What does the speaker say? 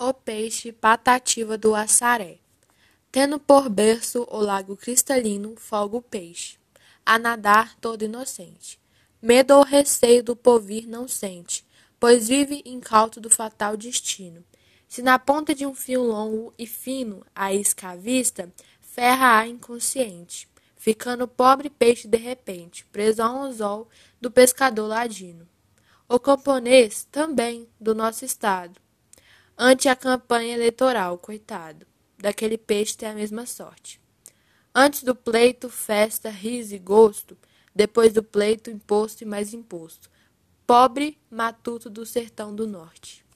O peixe patativa do assaré. Tendo por berço o lago cristalino, folga o peixe, a nadar todo inocente. Medo ou receio do porvir não sente, pois vive incauto do fatal destino. Se na ponta de um fio longo e fino a isca avista, ferra-a inconsciente, ficando o pobre peixe de repente, preso a um anzol do pescador ladino. O camponês, também, do nosso estado, Ante a campanha eleitoral, coitado, daquele peixe tem a mesma sorte. Antes do pleito, festa, riso e gosto, depois do pleito, imposto e mais imposto. Pobre matuto do sertão do norte.